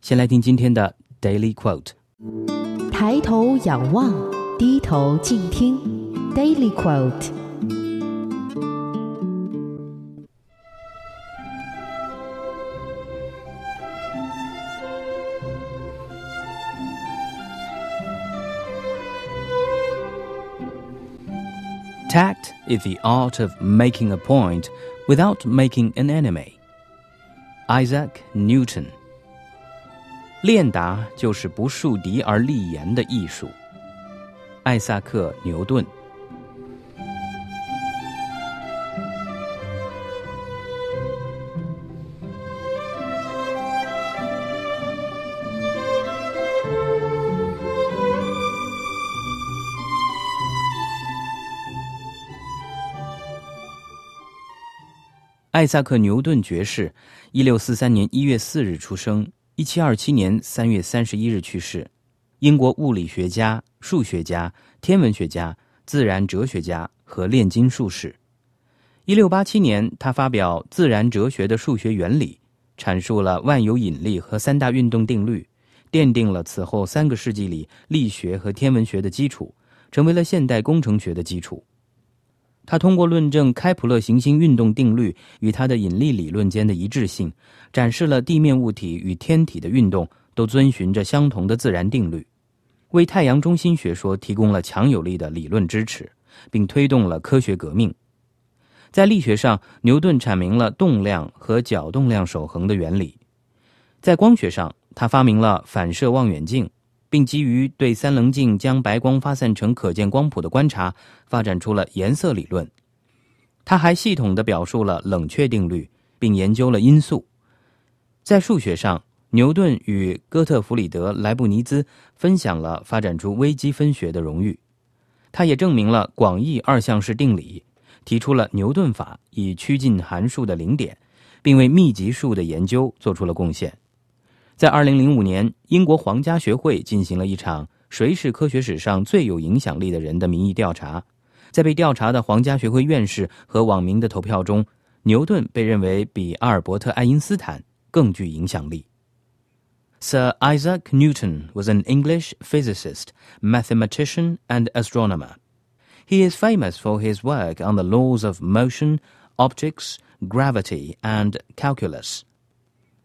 先来听今天的 Daily Quote。抬头仰望，低头静听。Daily Quote。Tact is the art of making a point without making an enemy. Isaac Newton. 练达就是不树敌而立言的艺术。艾萨克·牛顿。艾萨克·牛顿爵士，一六四三年一月四日出生。一七二七年三月三十一日去世，英国物理学家、数学家、天文学家、自然哲学家和炼金术士。一六八七年，他发表《自然哲学的数学原理》，阐述了万有引力和三大运动定律，奠定了此后三个世纪里力学和天文学的基础，成为了现代工程学的基础。他通过论证开普勒行星运动定律与他的引力理论间的一致性，展示了地面物体与天体的运动都遵循着相同的自然定律，为太阳中心学说提供了强有力的理论支持，并推动了科学革命。在力学上，牛顿阐明了动量和角动量守恒的原理；在光学上，他发明了反射望远镜。并基于对三棱镜将白光发散成可见光谱的观察，发展出了颜色理论。他还系统地表述了冷却定律，并研究了音素。在数学上，牛顿与哥特弗里德·莱布尼兹分享了发展出微积分学的荣誉。他也证明了广义二项式定理，提出了牛顿法，以趋近函数的零点，并为密集数的研究做出了贡献。在二零零五年，英国皇家学会进行了一场“谁是科学史上最有影响力的人”的民意调查。在被调查的皇家学会院士和网民的投票中，牛顿被认为比阿尔伯特·爱因斯坦更具影响力。Sir Isaac Newton was an English physicist, mathematician, and astronomer. He is famous for his work on the laws of motion, optics, gravity, and calculus.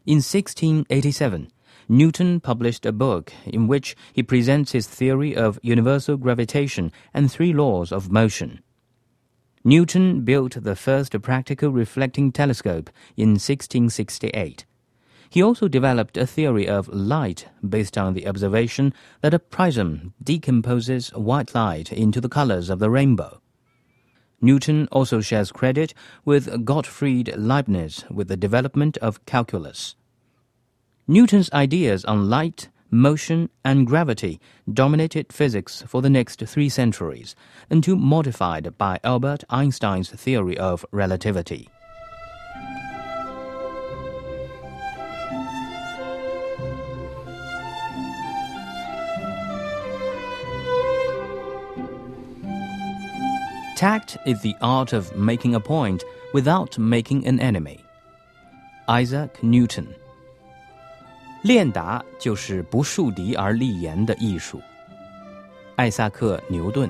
In 1687, Newton published a book in which he presents his theory of universal gravitation and three laws of motion. Newton built the first practical reflecting telescope in 1668. He also developed a theory of light based on the observation that a prism decomposes white light into the colors of the rainbow. Newton also shares credit with Gottfried Leibniz with the development of calculus. Newton's ideas on light, motion, and gravity dominated physics for the next three centuries, until modified by Albert Einstein's theory of relativity. Tact is the art of making a point without making an enemy. Isaac Newton. 练达就是不树敌而立言的艺术。艾萨克·牛顿。